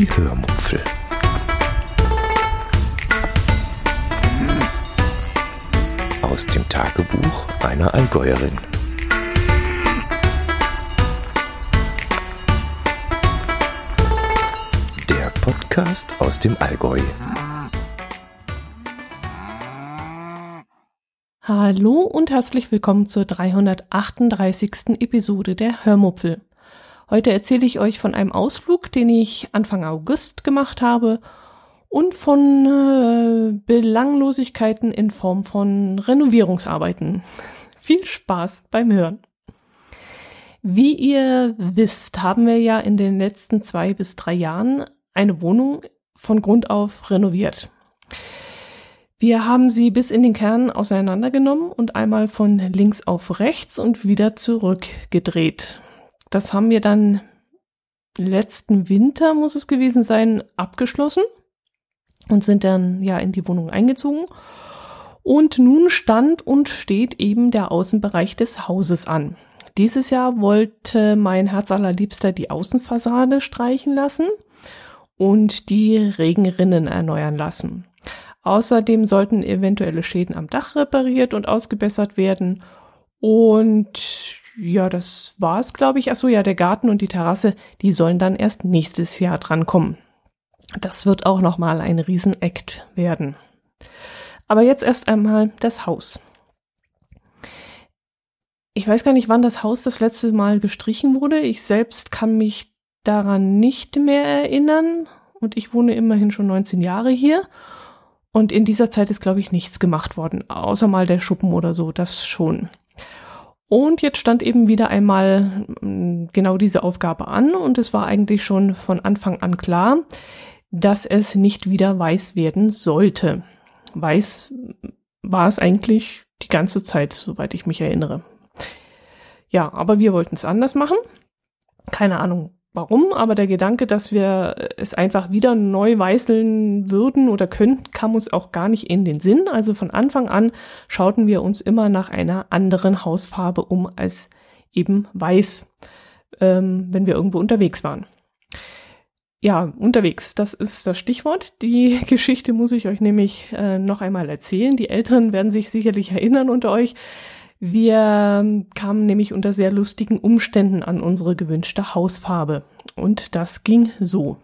Die Hörmupfel. Aus dem Tagebuch einer Allgäuerin. Der Podcast aus dem Allgäu. Hallo und herzlich willkommen zur 338. Episode der Hörmupfel. Heute erzähle ich euch von einem Ausflug, den ich Anfang August gemacht habe und von äh, Belanglosigkeiten in Form von Renovierungsarbeiten. Viel Spaß beim Hören. Wie ihr wisst, haben wir ja in den letzten zwei bis drei Jahren eine Wohnung von Grund auf renoviert. Wir haben sie bis in den Kern auseinandergenommen und einmal von links auf rechts und wieder zurückgedreht. Das haben wir dann letzten Winter, muss es gewesen sein, abgeschlossen und sind dann ja in die Wohnung eingezogen. Und nun stand und steht eben der Außenbereich des Hauses an. Dieses Jahr wollte mein Herz allerliebster die Außenfassade streichen lassen und die Regenrinnen erneuern lassen. Außerdem sollten eventuelle Schäden am Dach repariert und ausgebessert werden. Und ja, das war's, glaube ich. Ach so, ja, der Garten und die Terrasse, die sollen dann erst nächstes Jahr drankommen. Das wird auch nochmal ein Riesenakt werden. Aber jetzt erst einmal das Haus. Ich weiß gar nicht, wann das Haus das letzte Mal gestrichen wurde. Ich selbst kann mich daran nicht mehr erinnern. Und ich wohne immerhin schon 19 Jahre hier. Und in dieser Zeit ist, glaube ich, nichts gemacht worden. Außer mal der Schuppen oder so, das schon. Und jetzt stand eben wieder einmal mm, genau diese Aufgabe an und es war eigentlich schon von Anfang an klar, dass es nicht wieder weiß werden sollte. Weiß war es eigentlich die ganze Zeit, soweit ich mich erinnere. Ja, aber wir wollten es anders machen. Keine Ahnung, warum, aber der Gedanke, dass wir es einfach wieder neu weißeln würden oder könnten, kam uns auch gar nicht in den Sinn. Also von Anfang an schauten wir uns immer nach einer anderen Hausfarbe um als eben weiß, ähm, wenn wir irgendwo unterwegs waren. Ja, unterwegs, das ist das Stichwort. Die Geschichte muss ich euch nämlich äh, noch einmal erzählen. Die Älteren werden sich sicherlich erinnern unter euch. Wir kamen nämlich unter sehr lustigen Umständen an unsere gewünschte Hausfarbe. Und das ging so.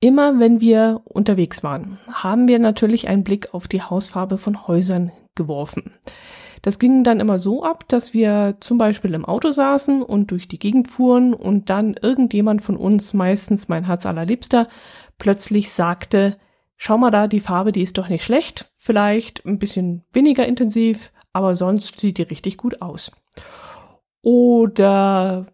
Immer wenn wir unterwegs waren, haben wir natürlich einen Blick auf die Hausfarbe von Häusern geworfen. Das ging dann immer so ab, dass wir zum Beispiel im Auto saßen und durch die Gegend fuhren und dann irgendjemand von uns, meistens mein Herz allerliebster, plötzlich sagte, schau mal da, die Farbe, die ist doch nicht schlecht, vielleicht ein bisschen weniger intensiv, aber sonst sieht die richtig gut aus. Oder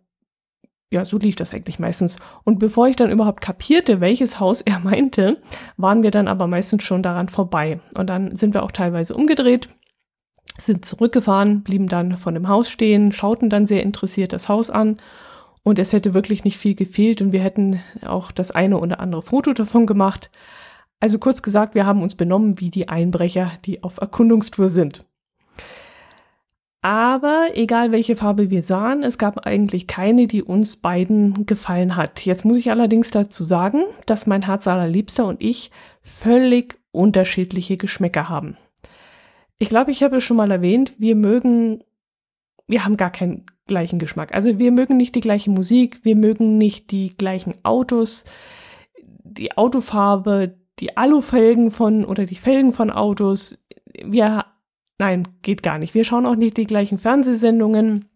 ja, so lief das eigentlich meistens. Und bevor ich dann überhaupt kapierte, welches Haus er meinte, waren wir dann aber meistens schon daran vorbei. Und dann sind wir auch teilweise umgedreht, sind zurückgefahren, blieben dann von dem Haus stehen, schauten dann sehr interessiert das Haus an. Und es hätte wirklich nicht viel gefehlt und wir hätten auch das eine oder andere Foto davon gemacht. Also kurz gesagt, wir haben uns benommen wie die Einbrecher, die auf Erkundungstour sind. Aber egal welche Farbe wir sahen, es gab eigentlich keine, die uns beiden gefallen hat. Jetzt muss ich allerdings dazu sagen, dass mein Herz allerliebster und ich völlig unterschiedliche Geschmäcker haben. Ich glaube, ich habe es schon mal erwähnt, wir mögen, wir haben gar keinen gleichen Geschmack. Also wir mögen nicht die gleiche Musik, wir mögen nicht die gleichen Autos, die Autofarbe, die Alufelgen von oder die Felgen von Autos. Wir Nein, geht gar nicht. Wir schauen auch nicht die gleichen Fernsehsendungen.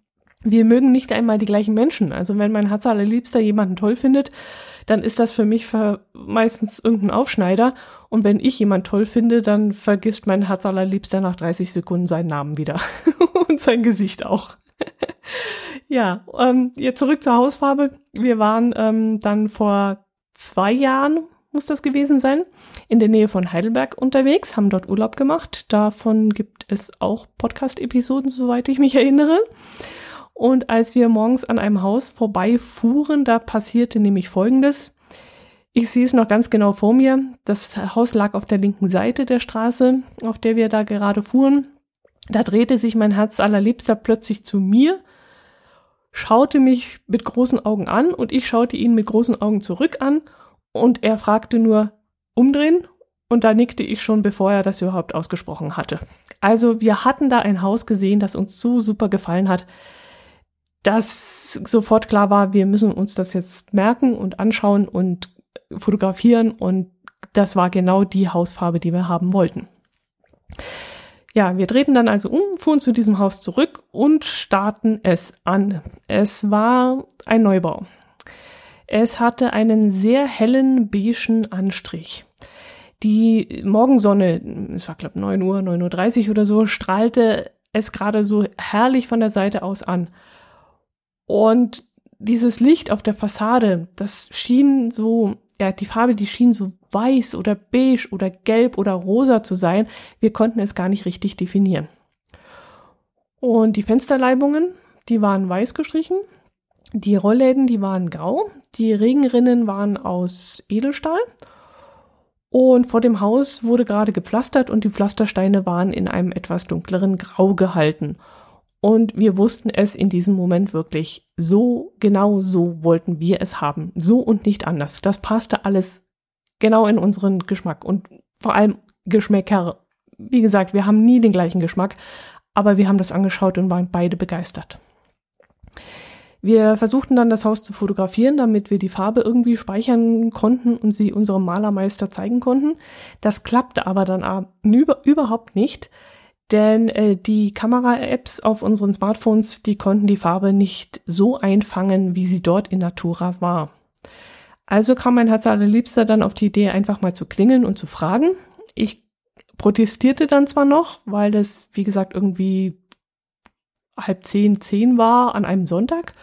Wir mögen nicht einmal die gleichen Menschen. Also wenn mein Herz allerliebster jemanden toll findet, dann ist das für mich meistens irgendein Aufschneider. Und wenn ich jemanden toll finde, dann vergisst mein Herz allerliebster nach 30 Sekunden seinen Namen wieder. Und sein Gesicht auch. ja, ähm, jetzt zurück zur Hausfarbe. Wir waren ähm, dann vor zwei Jahren muss das gewesen sein, in der Nähe von Heidelberg unterwegs, haben dort Urlaub gemacht. Davon gibt es auch Podcast-Episoden, soweit ich mich erinnere. Und als wir morgens an einem Haus vorbeifuhren, da passierte nämlich Folgendes. Ich sehe es noch ganz genau vor mir. Das Haus lag auf der linken Seite der Straße, auf der wir da gerade fuhren. Da drehte sich mein Herz allerliebster plötzlich zu mir, schaute mich mit großen Augen an und ich schaute ihn mit großen Augen zurück an und er fragte nur umdrehen und da nickte ich schon, bevor er das überhaupt ausgesprochen hatte. Also wir hatten da ein Haus gesehen, das uns so super gefallen hat, dass sofort klar war, wir müssen uns das jetzt merken und anschauen und fotografieren und das war genau die Hausfarbe, die wir haben wollten. Ja, wir drehten dann also um, fuhren zu diesem Haus zurück und starten es an. Es war ein Neubau. Es hatte einen sehr hellen beigen Anstrich. Die Morgensonne, es war glaube 9 Uhr, 9.30 Uhr oder so, strahlte es gerade so herrlich von der Seite aus an. Und dieses Licht auf der Fassade, das schien so, ja, die Farbe, die schien so weiß oder beige oder gelb oder rosa zu sein. Wir konnten es gar nicht richtig definieren. Und die Fensterleibungen, die waren weiß gestrichen. Die Rollläden, die waren grau. Die Regenrinnen waren aus Edelstahl. Und vor dem Haus wurde gerade gepflastert und die Pflastersteine waren in einem etwas dunkleren Grau gehalten. Und wir wussten es in diesem Moment wirklich. So, genau so wollten wir es haben. So und nicht anders. Das passte alles genau in unseren Geschmack. Und vor allem Geschmäcker. Wie gesagt, wir haben nie den gleichen Geschmack, aber wir haben das angeschaut und waren beide begeistert. Wir versuchten dann das Haus zu fotografieren, damit wir die Farbe irgendwie speichern konnten und sie unserem Malermeister zeigen konnten. Das klappte aber dann überhaupt nicht, denn äh, die Kamera-Apps auf unseren Smartphones, die konnten die Farbe nicht so einfangen, wie sie dort in Natura war. Also kam mein Herz allerliebster dann auf die Idee, einfach mal zu klingeln und zu fragen. Ich protestierte dann zwar noch, weil das, wie gesagt, irgendwie halb zehn, zehn war an einem Sonntag.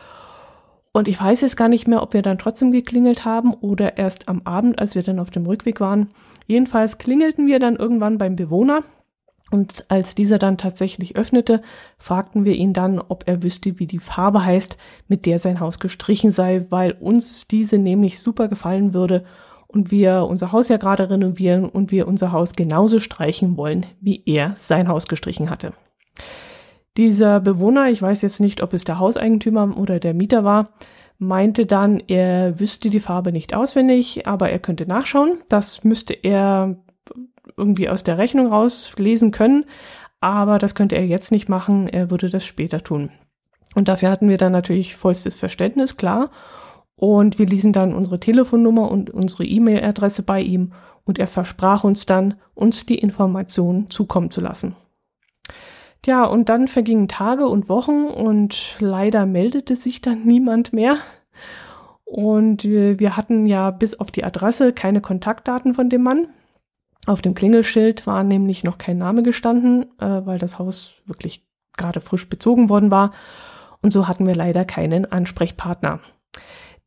Und ich weiß jetzt gar nicht mehr, ob wir dann trotzdem geklingelt haben oder erst am Abend, als wir dann auf dem Rückweg waren. Jedenfalls klingelten wir dann irgendwann beim Bewohner und als dieser dann tatsächlich öffnete, fragten wir ihn dann, ob er wüsste, wie die Farbe heißt, mit der sein Haus gestrichen sei, weil uns diese nämlich super gefallen würde und wir unser Haus ja gerade renovieren und wir unser Haus genauso streichen wollen, wie er sein Haus gestrichen hatte. Dieser Bewohner, ich weiß jetzt nicht, ob es der Hauseigentümer oder der Mieter war, meinte dann, er wüsste die Farbe nicht auswendig, aber er könnte nachschauen. Das müsste er irgendwie aus der Rechnung rauslesen können, aber das könnte er jetzt nicht machen, er würde das später tun. Und dafür hatten wir dann natürlich vollstes Verständnis, klar. Und wir ließen dann unsere Telefonnummer und unsere E-Mail-Adresse bei ihm und er versprach uns dann, uns die Informationen zukommen zu lassen. Ja, und dann vergingen Tage und Wochen und leider meldete sich dann niemand mehr. Und wir hatten ja bis auf die Adresse keine Kontaktdaten von dem Mann. Auf dem Klingelschild war nämlich noch kein Name gestanden, äh, weil das Haus wirklich gerade frisch bezogen worden war. Und so hatten wir leider keinen Ansprechpartner.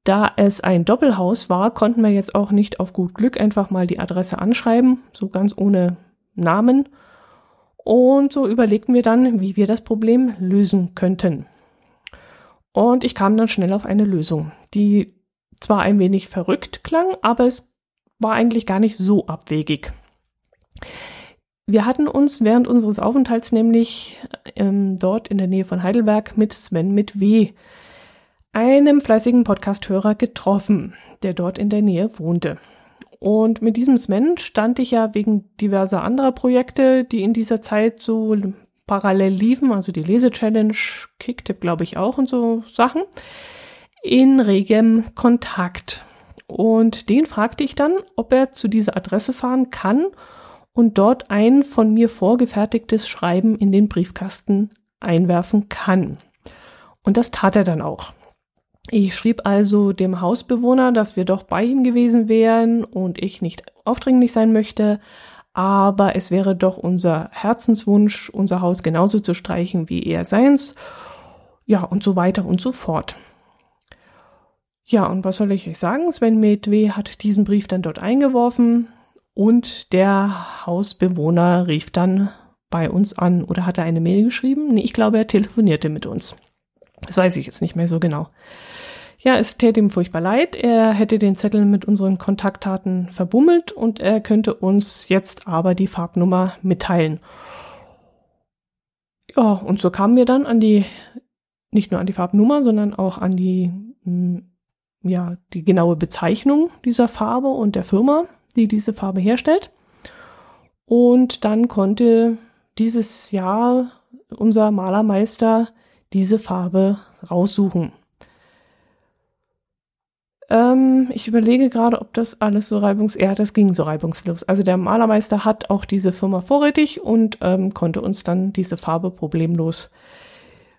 Da es ein Doppelhaus war, konnten wir jetzt auch nicht auf gut Glück einfach mal die Adresse anschreiben, so ganz ohne Namen. Und so überlegten wir dann, wie wir das Problem lösen könnten. Und ich kam dann schnell auf eine Lösung, die zwar ein wenig verrückt klang, aber es war eigentlich gar nicht so abwegig. Wir hatten uns während unseres Aufenthalts nämlich ähm, dort in der Nähe von Heidelberg mit Sven mit W., einem fleißigen Podcasthörer, getroffen, der dort in der Nähe wohnte. Und mit diesem Sven stand ich ja wegen diverser anderer Projekte, die in dieser Zeit so parallel liefen, also die Lese-Challenge, Kicktip glaube ich auch und so Sachen, in regem Kontakt. Und den fragte ich dann, ob er zu dieser Adresse fahren kann und dort ein von mir vorgefertigtes Schreiben in den Briefkasten einwerfen kann. Und das tat er dann auch. Ich schrieb also dem Hausbewohner, dass wir doch bei ihm gewesen wären und ich nicht aufdringlich sein möchte, aber es wäre doch unser Herzenswunsch, unser Haus genauso zu streichen wie er seins. Ja, und so weiter und so fort. Ja, und was soll ich euch sagen? Sven Medwe hat diesen Brief dann dort eingeworfen. Und der Hausbewohner rief dann bei uns an oder hat er eine Mail geschrieben? Nee, ich glaube, er telefonierte mit uns. Das weiß ich jetzt nicht mehr so genau. Ja, es täte ihm furchtbar leid. Er hätte den Zettel mit unseren Kontaktdaten verbummelt und er könnte uns jetzt aber die Farbnummer mitteilen. Ja, und so kamen wir dann an die nicht nur an die Farbnummer, sondern auch an die, hm, ja, die genaue Bezeichnung dieser Farbe und der Firma, die diese Farbe herstellt. Und dann konnte dieses Jahr unser Malermeister diese Farbe raussuchen. Ähm, ich überlege gerade, ob das alles so reibungs... Ja, das ging so reibungslos. Also der Malermeister hat auch diese Firma vorrätig und ähm, konnte uns dann diese Farbe problemlos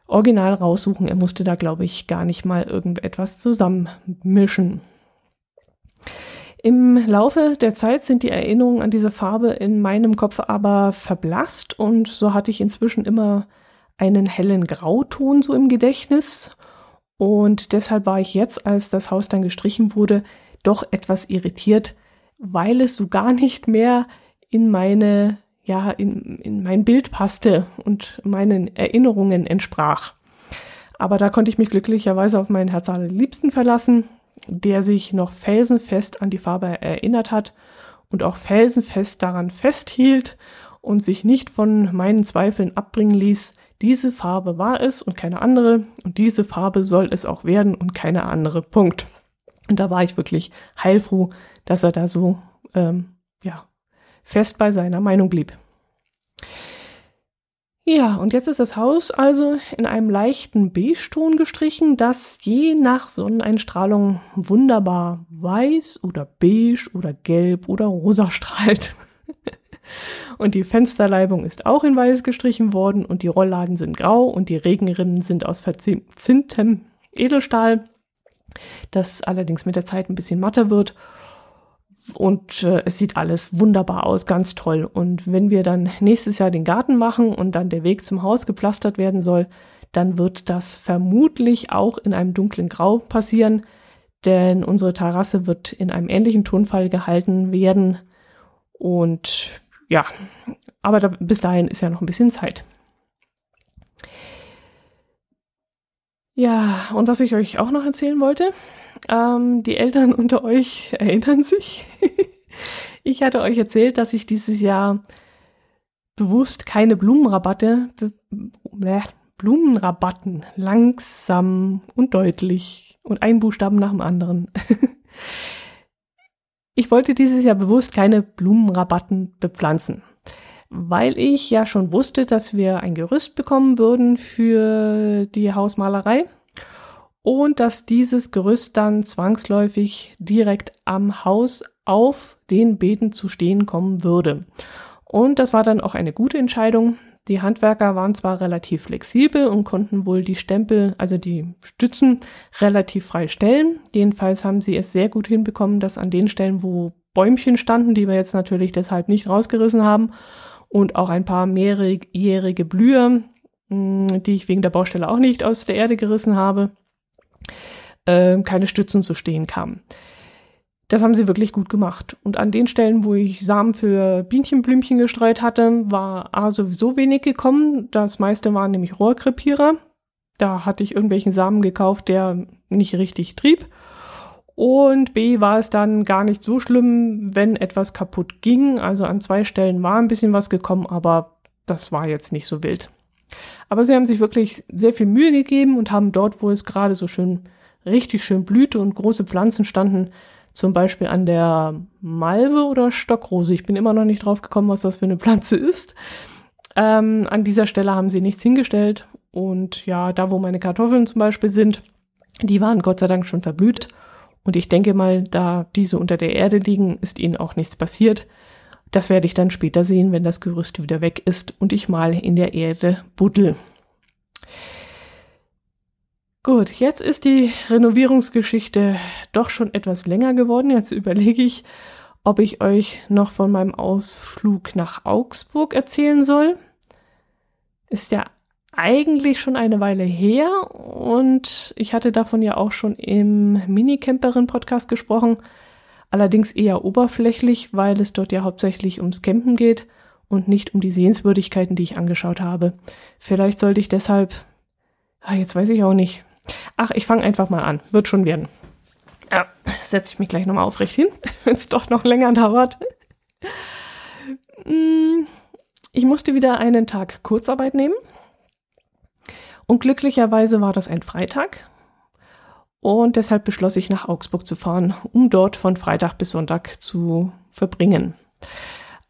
original raussuchen. Er musste da, glaube ich, gar nicht mal irgendetwas zusammenmischen. Im Laufe der Zeit sind die Erinnerungen an diese Farbe in meinem Kopf aber verblasst und so hatte ich inzwischen immer einen hellen Grauton so im Gedächtnis und deshalb war ich jetzt, als das Haus dann gestrichen wurde, doch etwas irritiert, weil es so gar nicht mehr in meine, ja, in, in mein Bild passte und meinen Erinnerungen entsprach. Aber da konnte ich mich glücklicherweise auf meinen Herz Liebsten verlassen, der sich noch felsenfest an die Farbe erinnert hat und auch felsenfest daran festhielt und sich nicht von meinen Zweifeln abbringen ließ, diese Farbe war es und keine andere und diese Farbe soll es auch werden und keine andere. Punkt. Und da war ich wirklich heilfroh, dass er da so ähm, ja fest bei seiner Meinung blieb. Ja, und jetzt ist das Haus also in einem leichten Beige-Ton gestrichen, das je nach Sonneneinstrahlung wunderbar weiß oder beige oder gelb oder rosa strahlt. Und die Fensterleibung ist auch in weiß gestrichen worden und die Rollladen sind grau und die Regenrinnen sind aus verzinntem Edelstahl, das allerdings mit der Zeit ein bisschen matter wird. Und äh, es sieht alles wunderbar aus, ganz toll. Und wenn wir dann nächstes Jahr den Garten machen und dann der Weg zum Haus gepflastert werden soll, dann wird das vermutlich auch in einem dunklen Grau passieren, denn unsere Terrasse wird in einem ähnlichen Tonfall gehalten werden. Und ja, aber da, bis dahin ist ja noch ein bisschen Zeit. Ja, und was ich euch auch noch erzählen wollte, ähm, die Eltern unter euch erinnern sich. ich hatte euch erzählt, dass ich dieses Jahr bewusst keine Blumenrabatte, äh, Blumenrabatten langsam und deutlich und ein Buchstaben nach dem anderen Ich wollte dieses Jahr bewusst keine Blumenrabatten bepflanzen, weil ich ja schon wusste, dass wir ein Gerüst bekommen würden für die Hausmalerei und dass dieses Gerüst dann zwangsläufig direkt am Haus auf den Beeten zu stehen kommen würde. Und das war dann auch eine gute Entscheidung, die Handwerker waren zwar relativ flexibel und konnten wohl die Stempel, also die Stützen, relativ frei stellen. Jedenfalls haben sie es sehr gut hinbekommen, dass an den Stellen, wo Bäumchen standen, die wir jetzt natürlich deshalb nicht rausgerissen haben, und auch ein paar mehrjährige Blüher, hm, die ich wegen der Baustelle auch nicht aus der Erde gerissen habe, äh, keine Stützen zu stehen kamen. Das haben sie wirklich gut gemacht. Und an den Stellen, wo ich Samen für Bienchenblümchen gestreut hatte, war A sowieso wenig gekommen. Das meiste waren nämlich Rohrkrepierer. Da hatte ich irgendwelchen Samen gekauft, der nicht richtig trieb. Und B war es dann gar nicht so schlimm, wenn etwas kaputt ging. Also an zwei Stellen war ein bisschen was gekommen, aber das war jetzt nicht so wild. Aber sie haben sich wirklich sehr viel Mühe gegeben und haben dort, wo es gerade so schön, richtig schön blühte und große Pflanzen standen, zum Beispiel an der Malve oder Stockrose. Ich bin immer noch nicht drauf gekommen, was das für eine Pflanze ist. Ähm, an dieser Stelle haben sie nichts hingestellt. Und ja, da wo meine Kartoffeln zum Beispiel sind, die waren Gott sei Dank schon verblüht. Und ich denke mal, da diese unter der Erde liegen, ist ihnen auch nichts passiert. Das werde ich dann später sehen, wenn das Gerüst wieder weg ist und ich mal in der Erde buddel. Gut, jetzt ist die Renovierungsgeschichte doch schon etwas länger geworden. Jetzt überlege ich, ob ich euch noch von meinem Ausflug nach Augsburg erzählen soll. Ist ja eigentlich schon eine Weile her und ich hatte davon ja auch schon im Minicamperin-Podcast gesprochen. Allerdings eher oberflächlich, weil es dort ja hauptsächlich ums Campen geht und nicht um die Sehenswürdigkeiten, die ich angeschaut habe. Vielleicht sollte ich deshalb, ah, jetzt weiß ich auch nicht, Ach, ich fange einfach mal an. Wird schon werden. Ja, setze ich mich gleich nochmal aufrecht hin, wenn es doch noch länger dauert. Mm, ich musste wieder einen Tag Kurzarbeit nehmen. Und glücklicherweise war das ein Freitag. Und deshalb beschloss ich, nach Augsburg zu fahren, um dort von Freitag bis Sonntag zu verbringen.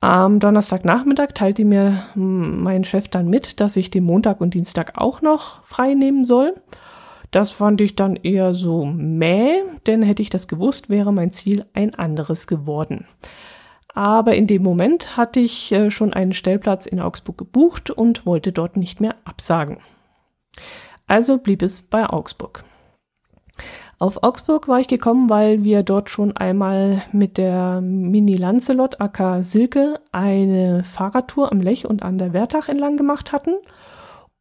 Am Donnerstagnachmittag teilte mir hm, mein Chef dann mit, dass ich den Montag und Dienstag auch noch frei nehmen soll. Das fand ich dann eher so mäh, denn hätte ich das gewusst, wäre mein Ziel ein anderes geworden. Aber in dem Moment hatte ich äh, schon einen Stellplatz in Augsburg gebucht und wollte dort nicht mehr absagen. Also blieb es bei Augsburg. Auf Augsburg war ich gekommen, weil wir dort schon einmal mit der Mini Lancelot AK Silke eine Fahrradtour am Lech und an der Wertach entlang gemacht hatten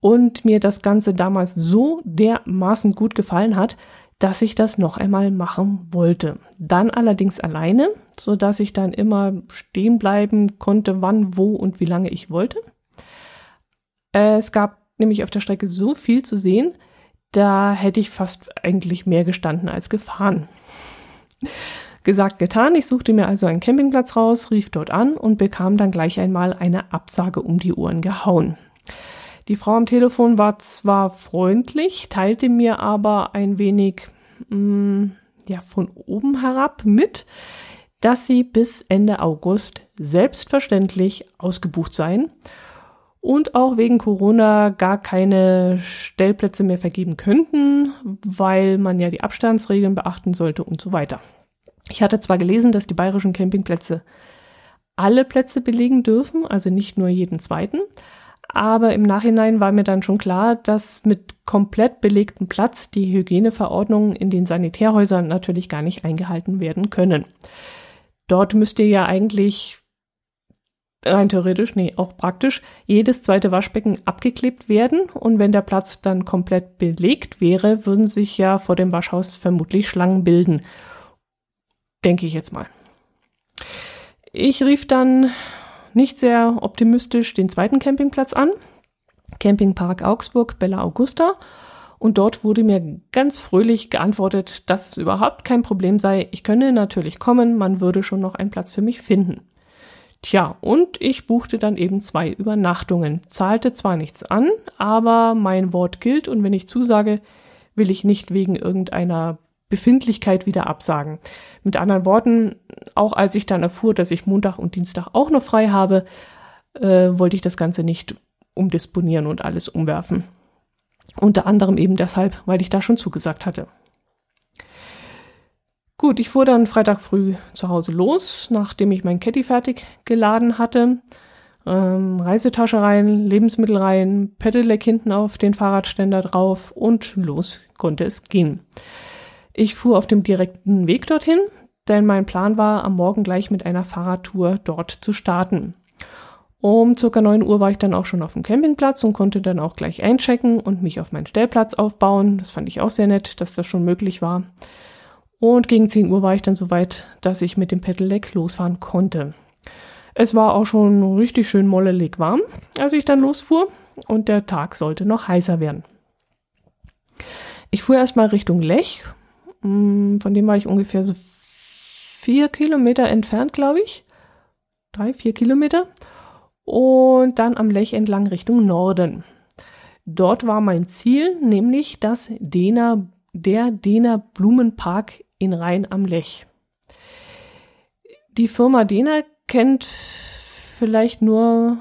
und mir das Ganze damals so dermaßen gut gefallen hat, dass ich das noch einmal machen wollte. Dann allerdings alleine, so dass ich dann immer stehen bleiben konnte, wann, wo und wie lange ich wollte. Es gab nämlich auf der Strecke so viel zu sehen, da hätte ich fast eigentlich mehr gestanden als gefahren. Gesagt, getan. Ich suchte mir also einen Campingplatz raus, rief dort an und bekam dann gleich einmal eine Absage um die Ohren gehauen. Die Frau am Telefon war zwar freundlich, teilte mir aber ein wenig mh, mm, ja, von oben herab mit, dass sie bis Ende August selbstverständlich ausgebucht seien und auch wegen Corona gar keine Stellplätze mehr vergeben könnten, weil man ja die Abstandsregeln beachten sollte und so weiter. Ich hatte zwar gelesen, dass die bayerischen Campingplätze alle Plätze belegen dürfen, also nicht nur jeden zweiten, aber im Nachhinein war mir dann schon klar, dass mit komplett belegtem Platz die Hygieneverordnungen in den Sanitärhäusern natürlich gar nicht eingehalten werden können. Dort müsste ja eigentlich rein theoretisch, nee, auch praktisch, jedes zweite Waschbecken abgeklebt werden. Und wenn der Platz dann komplett belegt wäre, würden sich ja vor dem Waschhaus vermutlich Schlangen bilden. Denke ich jetzt mal. Ich rief dann nicht sehr optimistisch den zweiten Campingplatz an. Campingpark Augsburg, Bella Augusta. Und dort wurde mir ganz fröhlich geantwortet, dass es überhaupt kein Problem sei. Ich könne natürlich kommen, man würde schon noch einen Platz für mich finden. Tja, und ich buchte dann eben zwei Übernachtungen. Zahlte zwar nichts an, aber mein Wort gilt und wenn ich zusage, will ich nicht wegen irgendeiner Befindlichkeit wieder absagen. Mit anderen Worten, auch als ich dann erfuhr, dass ich Montag und Dienstag auch noch frei habe, äh, wollte ich das Ganze nicht umdisponieren und alles umwerfen. Unter anderem eben deshalb, weil ich da schon zugesagt hatte. Gut, ich fuhr dann Freitag früh zu Hause los, nachdem ich mein Caddy fertig geladen hatte. Ähm, Reisetasche rein, Lebensmittel rein, Pedelec hinten auf den Fahrradständer drauf und los konnte es gehen. Ich fuhr auf dem direkten Weg dorthin, denn mein Plan war, am Morgen gleich mit einer Fahrradtour dort zu starten. Um circa 9 Uhr war ich dann auch schon auf dem Campingplatz und konnte dann auch gleich einchecken und mich auf meinen Stellplatz aufbauen. Das fand ich auch sehr nett, dass das schon möglich war. Und gegen 10 Uhr war ich dann so weit, dass ich mit dem Pedelec losfahren konnte. Es war auch schon richtig schön mollelig warm, als ich dann losfuhr und der Tag sollte noch heißer werden. Ich fuhr erstmal Richtung Lech, von dem war ich ungefähr so vier Kilometer entfernt, glaube ich. Drei, vier Kilometer. Und dann am Lech entlang Richtung Norden. Dort war mein Ziel, nämlich das Dena, der Dena Blumenpark in Rhein am Lech. Die Firma Dena kennt vielleicht nur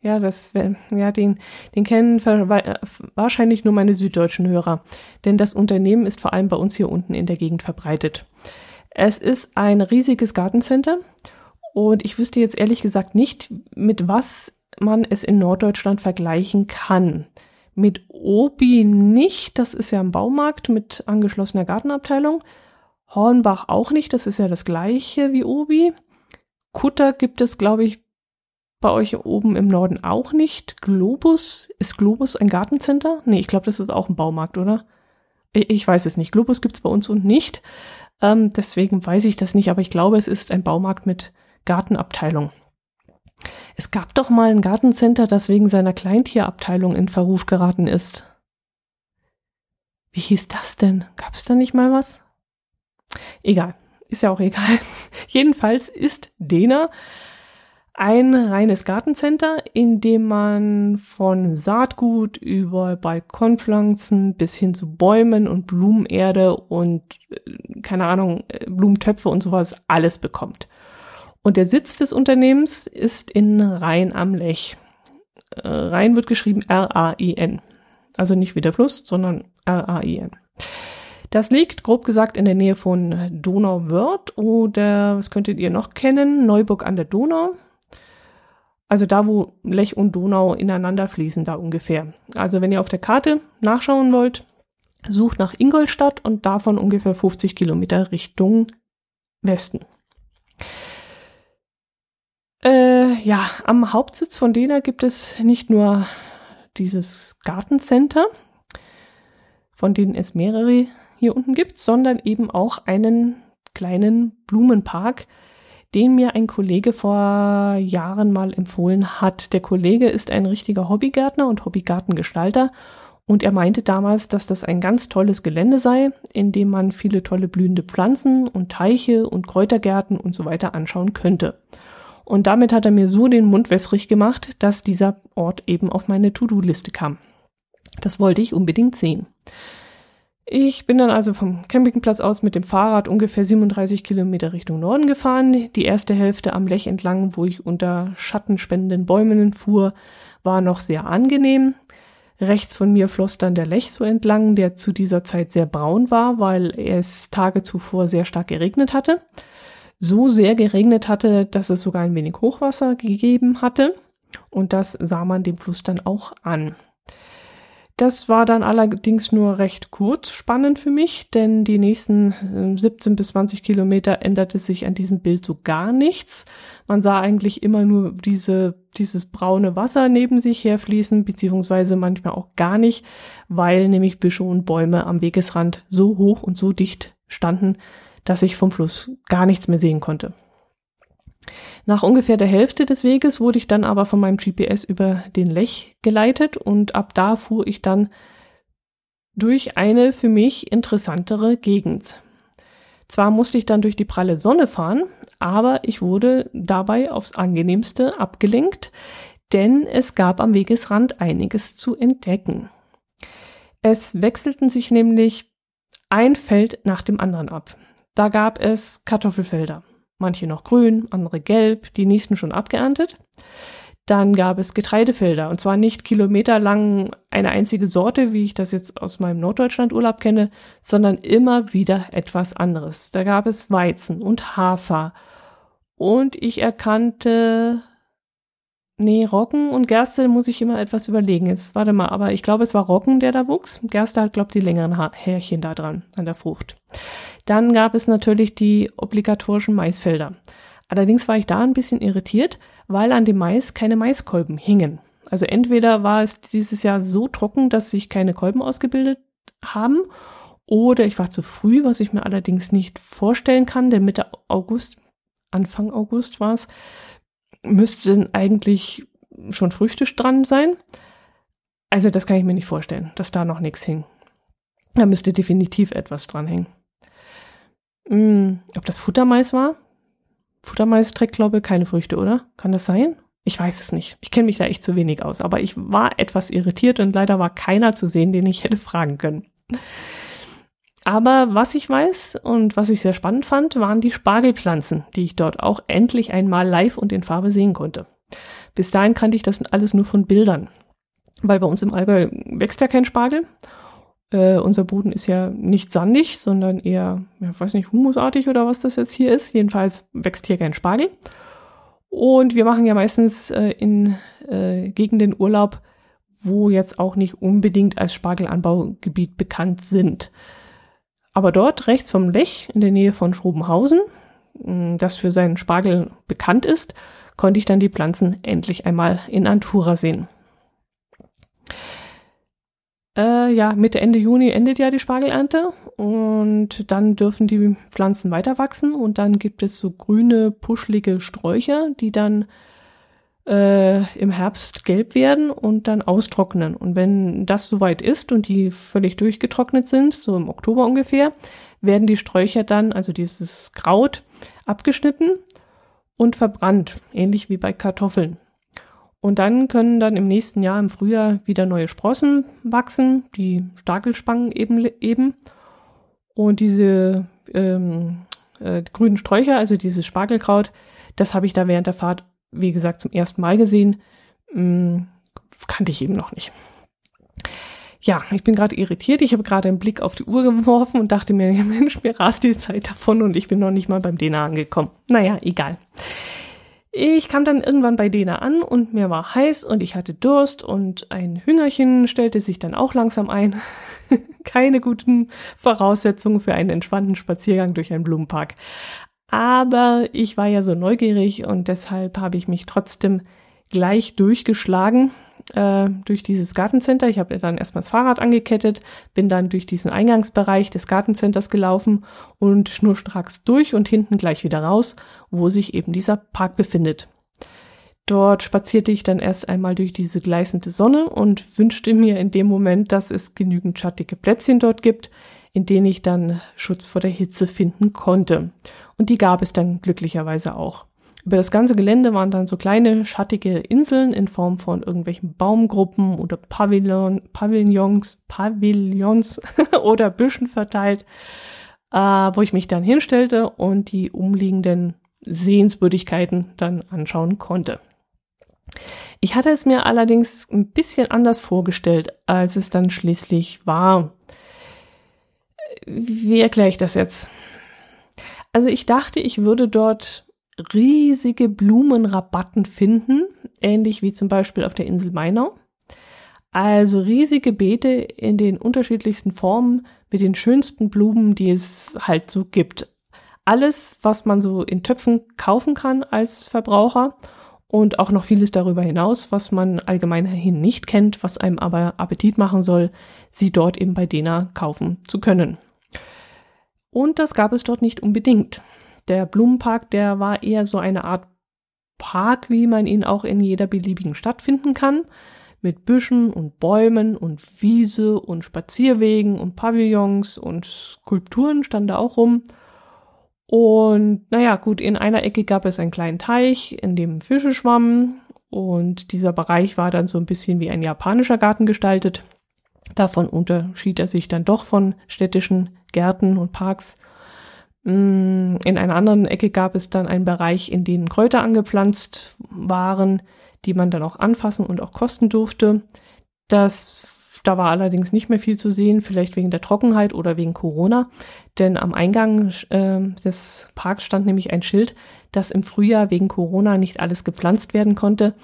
ja, das ja, den, den kennen wahrscheinlich nur meine süddeutschen Hörer, denn das Unternehmen ist vor allem bei uns hier unten in der Gegend verbreitet. Es ist ein riesiges Gartencenter und ich wüsste jetzt ehrlich gesagt nicht, mit was man es in Norddeutschland vergleichen kann. Mit Obi nicht, das ist ja ein Baumarkt mit angeschlossener Gartenabteilung. Hornbach auch nicht, das ist ja das gleiche wie Obi. Kutter gibt es, glaube ich, bei euch oben im Norden auch nicht. Globus, ist Globus ein Gartencenter? Nee, ich glaube, das ist auch ein Baumarkt, oder? Ich weiß es nicht. Globus gibt's bei uns und nicht. Ähm, deswegen weiß ich das nicht, aber ich glaube, es ist ein Baumarkt mit Gartenabteilung. Es gab doch mal ein Gartencenter, das wegen seiner Kleintierabteilung in Verruf geraten ist. Wie hieß das denn? Gab's da nicht mal was? Egal. Ist ja auch egal. Jedenfalls ist Dena ein reines Gartencenter, in dem man von Saatgut über Balkonpflanzen bis hin zu Bäumen und Blumenerde und äh, keine Ahnung, äh, Blumentöpfe und sowas alles bekommt. Und der Sitz des Unternehmens ist in Rhein am Lech. Äh, Rhein wird geschrieben R-A-I-N. Also nicht wie der Fluss, sondern R-A-I-N. Das liegt grob gesagt in der Nähe von Donauwörth oder was könntet ihr noch kennen? Neuburg an der Donau. Also da, wo Lech und Donau ineinander fließen, da ungefähr. Also wenn ihr auf der Karte nachschauen wollt, sucht nach Ingolstadt und davon ungefähr 50 Kilometer Richtung Westen. Äh, ja, am Hauptsitz von Dena gibt es nicht nur dieses Gartencenter, von denen es mehrere hier unten gibt, sondern eben auch einen kleinen Blumenpark, den mir ein Kollege vor Jahren mal empfohlen hat. Der Kollege ist ein richtiger Hobbygärtner und Hobbygartengestalter und er meinte damals, dass das ein ganz tolles Gelände sei, in dem man viele tolle blühende Pflanzen und Teiche und Kräutergärten und so weiter anschauen könnte. Und damit hat er mir so den Mund wässrig gemacht, dass dieser Ort eben auf meine To-Do-Liste kam. Das wollte ich unbedingt sehen. Ich bin dann also vom Campingplatz aus mit dem Fahrrad ungefähr 37 Kilometer Richtung Norden gefahren. Die erste Hälfte am Lech entlang, wo ich unter schattenspendenden Bäumen fuhr, war noch sehr angenehm. Rechts von mir floss dann der Lech so entlang, der zu dieser Zeit sehr braun war, weil es Tage zuvor sehr stark geregnet hatte. So sehr geregnet hatte, dass es sogar ein wenig Hochwasser gegeben hatte. Und das sah man dem Fluss dann auch an. Das war dann allerdings nur recht kurz spannend für mich, denn die nächsten 17 äh, bis 20 Kilometer änderte sich an diesem Bild so gar nichts. Man sah eigentlich immer nur diese, dieses braune Wasser neben sich herfließen, beziehungsweise manchmal auch gar nicht, weil nämlich Büsche und Bäume am Wegesrand so hoch und so dicht standen, dass ich vom Fluss gar nichts mehr sehen konnte. Nach ungefähr der Hälfte des Weges wurde ich dann aber von meinem GPS über den Lech geleitet und ab da fuhr ich dann durch eine für mich interessantere Gegend. Zwar musste ich dann durch die pralle Sonne fahren, aber ich wurde dabei aufs angenehmste abgelenkt, denn es gab am Wegesrand einiges zu entdecken. Es wechselten sich nämlich ein Feld nach dem anderen ab. Da gab es Kartoffelfelder, manche noch grün, andere gelb, die nächsten schon abgeerntet. Dann gab es Getreidefelder und zwar nicht kilometerlang eine einzige Sorte, wie ich das jetzt aus meinem Norddeutschland-Urlaub kenne, sondern immer wieder etwas anderes. Da gab es Weizen und Hafer und ich erkannte Nee, Roggen und Gerste muss ich immer etwas überlegen. Jetzt warte mal, aber ich glaube, es war Roggen, der da wuchs. Gerste hat, glaube ich, die längeren Härchen da dran, an der Frucht. Dann gab es natürlich die obligatorischen Maisfelder. Allerdings war ich da ein bisschen irritiert, weil an dem Mais keine Maiskolben hingen. Also entweder war es dieses Jahr so trocken, dass sich keine Kolben ausgebildet haben, oder ich war zu früh, was ich mir allerdings nicht vorstellen kann, denn Mitte August, Anfang August war es, müssten eigentlich schon Früchte dran sein. Also das kann ich mir nicht vorstellen, dass da noch nichts hing. Da müsste definitiv etwas dran hängen. Hm, ob das Futtermais war? Futtermais trägt, glaube ich, keine Früchte, oder? Kann das sein? Ich weiß es nicht. Ich kenne mich da echt zu wenig aus. Aber ich war etwas irritiert und leider war keiner zu sehen, den ich hätte fragen können. Aber was ich weiß und was ich sehr spannend fand, waren die Spargelpflanzen, die ich dort auch endlich einmal live und in Farbe sehen konnte. Bis dahin kannte ich das alles nur von Bildern, weil bei uns im Allgäu wächst ja kein Spargel. Äh, unser Boden ist ja nicht sandig, sondern eher, ja, weiß nicht, humusartig oder was das jetzt hier ist. Jedenfalls wächst hier kein Spargel. Und wir machen ja meistens äh, in äh, Gegenden Urlaub, wo jetzt auch nicht unbedingt als Spargelanbaugebiet bekannt sind. Aber dort rechts vom Lech in der Nähe von Schrobenhausen, mm, das für seinen Spargel bekannt ist, konnte ich dann die Pflanzen endlich einmal in Antura sehen. Äh, ja, Mitte, Ende Juni endet ja die Spargelernte und dann dürfen die Pflanzen weiter wachsen und dann gibt es so grüne, puschlige Sträucher, die dann äh, im Herbst gelb werden und dann austrocknen. Und wenn das soweit ist und die völlig durchgetrocknet sind, so im Oktober ungefähr, werden die Sträucher dann, also dieses Kraut, abgeschnitten und verbrannt, ähnlich wie bei Kartoffeln. Und dann können dann im nächsten Jahr im Frühjahr wieder neue Sprossen wachsen, die Starkelspangen eben. eben. Und diese ähm, äh, grünen Sträucher, also dieses Spargelkraut, das habe ich da während der Fahrt, wie gesagt, zum ersten Mal gesehen. Hm, kannte ich eben noch nicht. Ja, ich bin gerade irritiert. Ich habe gerade einen Blick auf die Uhr geworfen und dachte mir, Mensch, mir rast die Zeit davon und ich bin noch nicht mal beim Dena angekommen. Naja, egal. Ich kam dann irgendwann bei Dena an und mir war heiß und ich hatte Durst und ein Hüngerchen stellte sich dann auch langsam ein. Keine guten Voraussetzungen für einen entspannten Spaziergang durch einen Blumenpark. Aber ich war ja so neugierig und deshalb habe ich mich trotzdem gleich durchgeschlagen äh, durch dieses Gartencenter. Ich habe dann erstmal das Fahrrad angekettet, bin dann durch diesen Eingangsbereich des Gartencenters gelaufen und schnurstracks durch und hinten gleich wieder raus, wo sich eben dieser Park befindet. Dort spazierte ich dann erst einmal durch diese gleißende Sonne und wünschte mir in dem Moment, dass es genügend schattige Plätzchen dort gibt, in denen ich dann Schutz vor der Hitze finden konnte. Und die gab es dann glücklicherweise auch. Über das ganze Gelände waren dann so kleine schattige Inseln in Form von irgendwelchen Baumgruppen oder Pavillon, Pavillons, Pavillons oder Büschen verteilt, äh, wo ich mich dann hinstellte und die umliegenden Sehenswürdigkeiten dann anschauen konnte. Ich hatte es mir allerdings ein bisschen anders vorgestellt, als es dann schließlich war. Wie erkläre ich das jetzt? Also ich dachte, ich würde dort riesige Blumenrabatten finden, ähnlich wie zum Beispiel auf der Insel Mainau. Also riesige Beete in den unterschiedlichsten Formen mit den schönsten Blumen, die es halt so gibt. Alles, was man so in Töpfen kaufen kann als Verbraucher und auch noch vieles darüber hinaus, was man allgemeinhin nicht kennt, was einem aber Appetit machen soll, sie dort eben bei Dena kaufen zu können. Und das gab es dort nicht unbedingt. Der Blumenpark, der war eher so eine Art Park, wie man ihn auch in jeder beliebigen Stadt finden kann, mit Büschen und Bäumen und Wiese und Spazierwegen und Pavillons und Skulpturen stand da auch rum. Und naja, gut, in einer Ecke gab es einen kleinen Teich, in dem Fische schwammen und dieser Bereich war dann so ein bisschen wie ein japanischer Garten gestaltet. Davon unterschied er sich dann doch von städtischen Gärten und Parks. Mm, in einer anderen Ecke gab es dann einen Bereich, in dem Kräuter angepflanzt waren, die man dann auch anfassen und auch kosten durfte. Das, da war allerdings nicht mehr viel zu sehen, vielleicht wegen der Trockenheit oder wegen Corona. Denn am Eingang äh, des Parks stand nämlich ein Schild, dass im Frühjahr wegen Corona nicht alles gepflanzt werden konnte,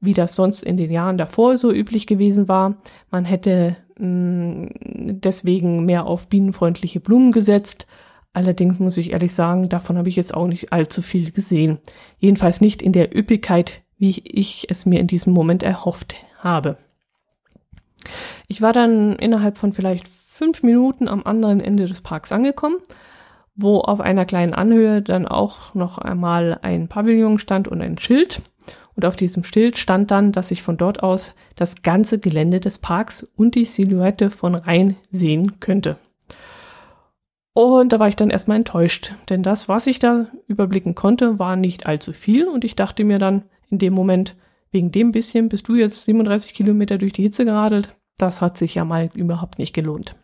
wie das sonst in den Jahren davor so üblich gewesen war. Man hätte deswegen mehr auf bienenfreundliche Blumen gesetzt Allerdings muss ich ehrlich sagen, davon habe ich jetzt auch nicht allzu viel gesehen. Jedenfalls nicht in der Üppigkeit, wie ich es mir in diesem Moment erhofft habe. Ich war dann innerhalb von vielleicht fünf Minuten am anderen Ende des Parks angekommen, wo auf einer kleinen Anhöhe dann auch noch einmal ein Pavillon stand und ein Schild. Und auf diesem Schild stand dann, dass ich von dort aus das ganze Gelände des Parks und die Silhouette von Rhein sehen könnte. Und da war ich dann erstmal enttäuscht, denn das, was ich da überblicken konnte, war nicht allzu viel und ich dachte mir dann in dem Moment, wegen dem bisschen bist du jetzt 37 Kilometer durch die Hitze geradelt, das hat sich ja mal überhaupt nicht gelohnt.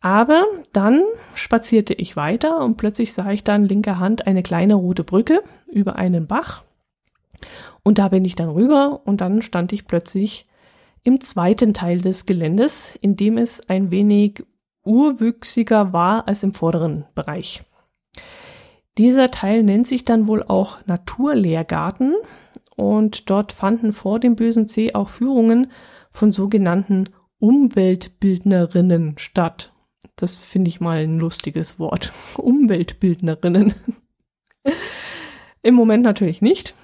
Aber dann spazierte ich weiter und plötzlich sah ich dann linker Hand eine kleine rote Brücke über einen Bach. Und da bin ich dann rüber und dann stand ich plötzlich im zweiten Teil des Geländes, in dem es ein wenig urwüchsiger war als im vorderen Bereich. Dieser Teil nennt sich dann wohl auch Naturlehrgarten und dort fanden vor dem Bösen See auch Führungen von sogenannten Umweltbildnerinnen statt. Das finde ich mal ein lustiges Wort. Umweltbildnerinnen. Im Moment natürlich nicht.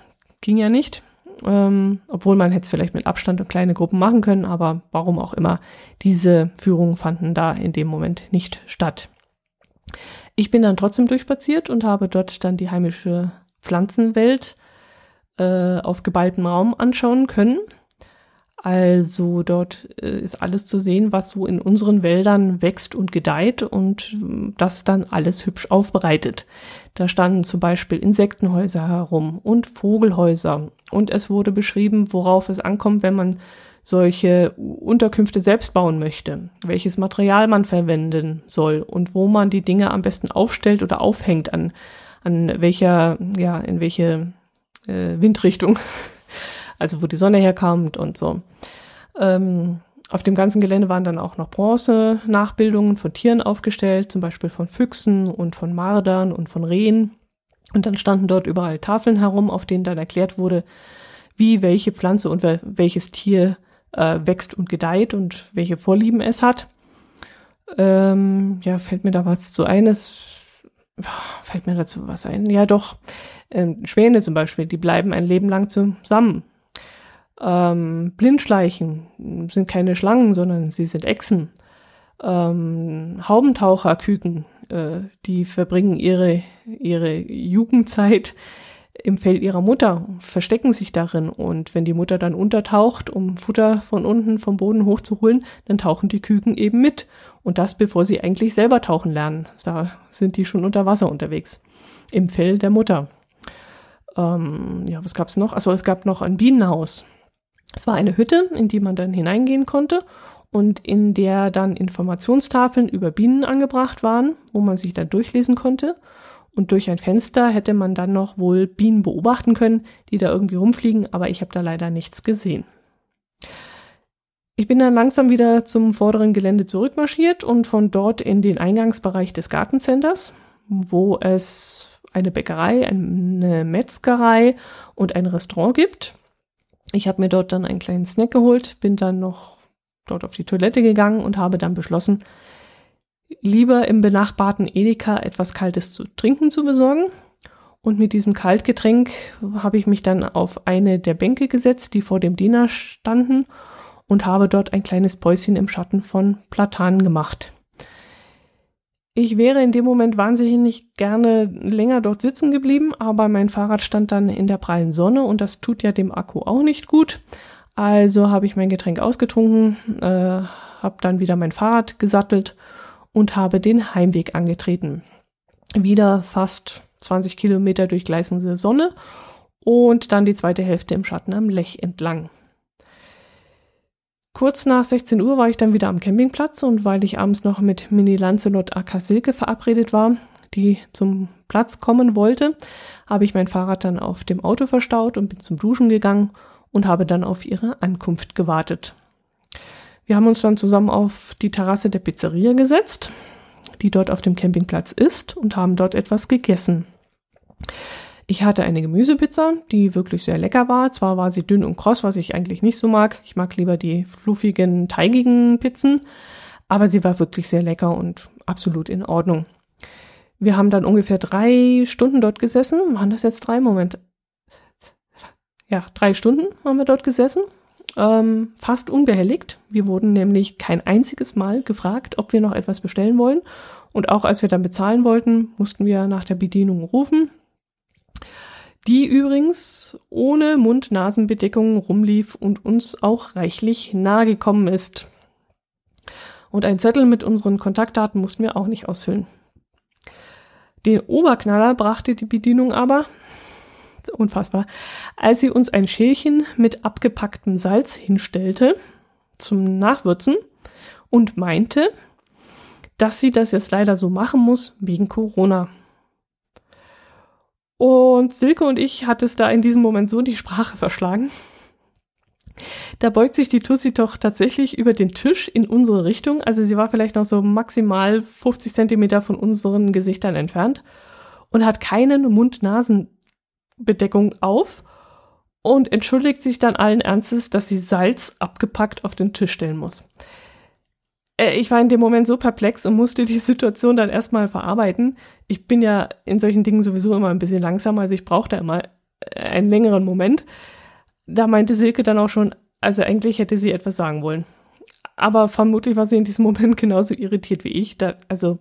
Ging ja nicht ähm, obwohl man hätte es vielleicht mit Abstand und kleine Gruppen machen können, aber warum auch immer, diese Führungen fanden da in dem Moment nicht statt. Ich bin dann trotzdem durchspaziert und habe dort dann die heimische Pflanzenwelt äh, auf geballtem Raum anschauen können. Also dort äh, ist alles zu sehen, was so in unseren Wäldern wächst und gedeiht und äh, das dann alles hübsch aufbereitet. Da standen zum Beispiel Insektenhäuser herum und Vogelhäuser und es wurde beschrieben, worauf es ankommt, wenn man solche Unterkünfte selbst bauen möchte, welches Material man verwenden soll und wo man die Dinge am besten aufstellt oder aufhängt, an, an welcher, ja, in welche äh, Windrichtung, also wo die Sonne herkommt und so. Ähm, auf dem ganzen Gelände waren dann auch noch Bronze-Nachbildungen von Tieren aufgestellt, zum Beispiel von Füchsen und von Mardern und von Rehen. Und dann standen dort überall Tafeln herum, auf denen dann erklärt wurde, wie welche Pflanze und welches Tier äh, wächst und gedeiht und welche Vorlieben es hat. Ähm, ja, fällt mir da was zu ein? Es, fällt mir dazu was ein? Ja, doch. Ähm, Schwäne zum Beispiel, die bleiben ein Leben lang zusammen. Ähm, Blindschleichen sind keine Schlangen, sondern sie sind Echsen. Ähm, Haubentaucherküken, äh, die verbringen ihre, ihre Jugendzeit im Fell ihrer Mutter, verstecken sich darin und wenn die Mutter dann untertaucht, um Futter von unten vom Boden hochzuholen, dann tauchen die Küken eben mit und das bevor sie eigentlich selber tauchen lernen. Da sind die schon unter Wasser unterwegs, im Fell der Mutter. Ähm, ja, was gab's noch? Also es gab noch ein Bienenhaus. Es war eine Hütte, in die man dann hineingehen konnte und in der dann Informationstafeln über Bienen angebracht waren, wo man sich dann durchlesen konnte und durch ein Fenster hätte man dann noch wohl Bienen beobachten können, die da irgendwie rumfliegen, aber ich habe da leider nichts gesehen. Ich bin dann langsam wieder zum vorderen Gelände zurückmarschiert und von dort in den Eingangsbereich des Gartencenters, wo es eine Bäckerei, eine Metzgerei und ein Restaurant gibt. Ich habe mir dort dann einen kleinen Snack geholt, bin dann noch dort auf die Toilette gegangen und habe dann beschlossen, lieber im benachbarten Edeka etwas Kaltes zu trinken zu besorgen. Und mit diesem Kaltgetränk habe ich mich dann auf eine der Bänke gesetzt, die vor dem Diener standen, und habe dort ein kleines Päuschen im Schatten von Platanen gemacht. Ich wäre in dem Moment wahnsinnig gerne länger dort sitzen geblieben, aber mein Fahrrad stand dann in der prallen Sonne und das tut ja dem Akku auch nicht gut. Also habe ich mein Getränk ausgetrunken, äh, habe dann wieder mein Fahrrad gesattelt und habe den Heimweg angetreten. Wieder fast 20 Kilometer durch gleißende Sonne und dann die zweite Hälfte im Schatten am Lech entlang. Kurz nach 16 Uhr war ich dann wieder am Campingplatz und weil ich abends noch mit Mini Lancelot AK Silke verabredet war, die zum Platz kommen wollte, habe ich mein Fahrrad dann auf dem Auto verstaut und bin zum Duschen gegangen und habe dann auf ihre Ankunft gewartet. Wir haben uns dann zusammen auf die Terrasse der Pizzeria gesetzt, die dort auf dem Campingplatz ist, und haben dort etwas gegessen. Ich hatte eine Gemüsepizza, die wirklich sehr lecker war. Zwar war sie dünn und kross, was ich eigentlich nicht so mag. Ich mag lieber die fluffigen, teigigen Pizzen, aber sie war wirklich sehr lecker und absolut in Ordnung. Wir haben dann ungefähr drei Stunden dort gesessen. Waren das jetzt drei? Moment. Ja, drei Stunden haben wir dort gesessen ähm, fast unbehelligt. Wir wurden nämlich kein einziges Mal gefragt, ob wir noch etwas bestellen wollen. Und auch als wir dann bezahlen wollten, mussten wir nach der Bedienung rufen. Die übrigens ohne Mund-Nasen-Bedeckung rumlief und uns auch reichlich nahe gekommen ist. Und ein Zettel mit unseren Kontaktdaten mussten wir auch nicht ausfüllen. Den Oberknaller brachte die Bedienung aber, unfassbar, als sie uns ein Schälchen mit abgepacktem Salz hinstellte zum Nachwürzen und meinte, dass sie das jetzt leider so machen muss wegen Corona. Und Silke und ich hat es da in diesem Moment so in die Sprache verschlagen. Da beugt sich die Tussi doch tatsächlich über den Tisch in unsere Richtung. Also sie war vielleicht noch so maximal 50 Zentimeter von unseren Gesichtern entfernt und hat keinen Mund-Nasen Bedeckung auf und entschuldigt sich dann allen Ernstes, dass sie Salz abgepackt auf den Tisch stellen muss. Äh, ich war in dem Moment so perplex und musste die Situation dann erstmal verarbeiten. Ich bin ja in solchen Dingen sowieso immer ein bisschen langsamer, also ich brauchte immer äh, einen längeren Moment. Da meinte Silke dann auch schon, also eigentlich hätte sie etwas sagen wollen. Aber vermutlich war sie in diesem Moment genauso irritiert wie ich. Da, also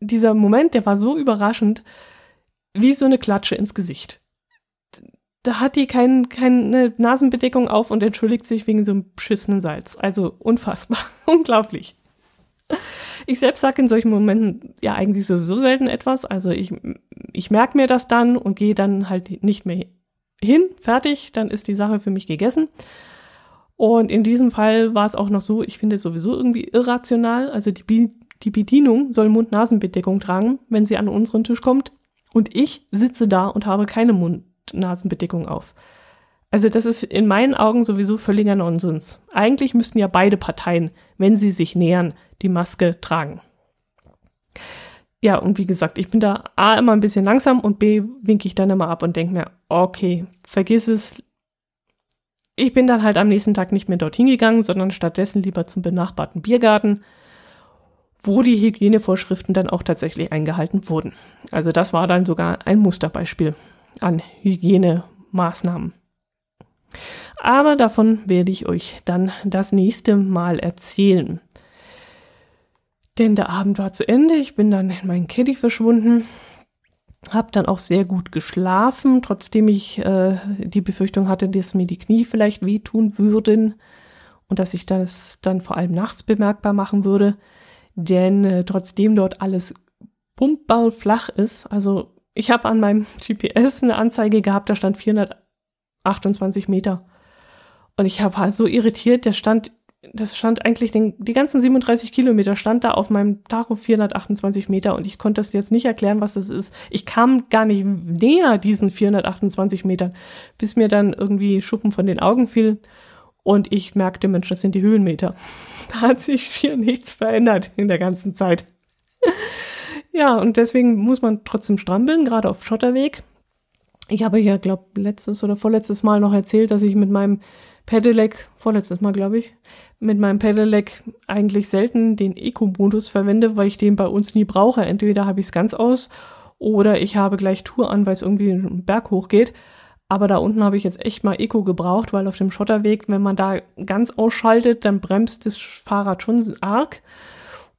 dieser Moment, der war so überraschend, wie so eine Klatsche ins Gesicht. Da hat die kein, keine Nasenbedeckung auf und entschuldigt sich wegen so einem beschissenen Salz. Also unfassbar, unglaublich. Ich selbst sage in solchen Momenten ja eigentlich sowieso selten etwas. Also ich, ich merke mir das dann und gehe dann halt nicht mehr hin, fertig, dann ist die Sache für mich gegessen. Und in diesem Fall war es auch noch so, ich finde es sowieso irgendwie irrational. Also die, die Bedienung soll Mund-Nasen-Bedeckung tragen, wenn sie an unseren Tisch kommt. Und ich sitze da und habe keine Mund-Nasen-Bedeckung auf. Also das ist in meinen Augen sowieso völliger Nonsens. Eigentlich müssten ja beide Parteien, wenn sie sich nähern, die Maske tragen. Ja, und wie gesagt, ich bin da A immer ein bisschen langsam und B winke ich dann immer ab und denke mir, okay, vergiss es. Ich bin dann halt am nächsten Tag nicht mehr dorthin gegangen, sondern stattdessen lieber zum benachbarten Biergarten, wo die Hygienevorschriften dann auch tatsächlich eingehalten wurden. Also das war dann sogar ein Musterbeispiel an Hygienemaßnahmen. Aber davon werde ich euch dann das nächste Mal erzählen. Denn der Abend war zu Ende, ich bin dann in meinen Caddy verschwunden, habe dann auch sehr gut geschlafen, trotzdem ich äh, die Befürchtung hatte, dass mir die Knie vielleicht wehtun würden und dass ich das dann vor allem nachts bemerkbar machen würde. Denn äh, trotzdem dort alles pumpballflach ist, also ich habe an meinem GPS eine Anzeige gehabt, da stand 428 Meter. Und ich war so irritiert, der stand das stand eigentlich den, die ganzen 37 Kilometer stand da auf meinem Tacho 428 Meter und ich konnte das jetzt nicht erklären, was das ist. Ich kam gar nicht näher diesen 428 Metern, bis mir dann irgendwie Schuppen von den Augen fiel und ich merkte, Mensch, das sind die Höhenmeter. Da hat sich hier nichts verändert in der ganzen Zeit. Ja, und deswegen muss man trotzdem strampeln, gerade auf Schotterweg. Ich habe ja, glaube letztes oder vorletztes Mal noch erzählt, dass ich mit meinem Pedelec, vorletztes Mal glaube ich, mit meinem Pedelec eigentlich selten den Eco-Modus verwende, weil ich den bei uns nie brauche. Entweder habe ich es ganz aus oder ich habe gleich Tour an, weil es irgendwie einen Berg hochgeht. Aber da unten habe ich jetzt echt mal Eco gebraucht, weil auf dem Schotterweg, wenn man da ganz ausschaltet, dann bremst das Fahrrad schon arg.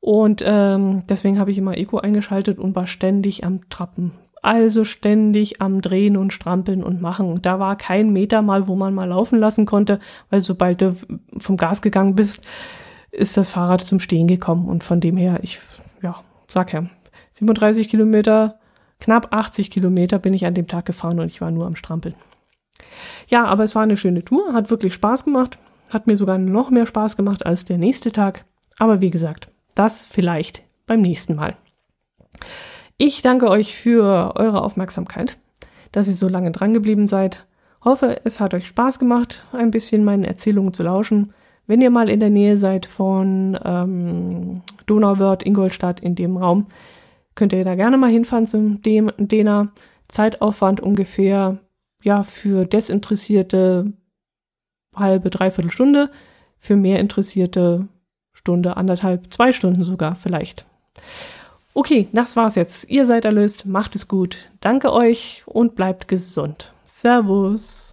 Und ähm, deswegen habe ich immer Eco eingeschaltet und war ständig am Trappen also ständig am Drehen und Strampeln und Machen. Da war kein Meter mal, wo man mal laufen lassen konnte, weil sobald du vom Gas gegangen bist, ist das Fahrrad zum Stehen gekommen. Und von dem her, ich, ja, sag ja, 37 Kilometer, knapp 80 Kilometer bin ich an dem Tag gefahren und ich war nur am Strampeln. Ja, aber es war eine schöne Tour, hat wirklich Spaß gemacht, hat mir sogar noch mehr Spaß gemacht als der nächste Tag. Aber wie gesagt, das vielleicht beim nächsten Mal. Ich danke euch für eure Aufmerksamkeit, dass ihr so lange dran geblieben seid. Hoffe, es hat euch Spaß gemacht, ein bisschen meinen Erzählungen zu lauschen. Wenn ihr mal in der Nähe seid von ähm, Donauwörth, Ingolstadt, in dem Raum, könnt ihr da gerne mal hinfahren zum dem Dena. Zeitaufwand ungefähr, ja, für Desinteressierte halbe, dreiviertel Stunde, für mehr Interessierte Stunde, anderthalb, zwei Stunden sogar vielleicht. Okay, das war's jetzt. Ihr seid erlöst, macht es gut. Danke euch und bleibt gesund. Servus.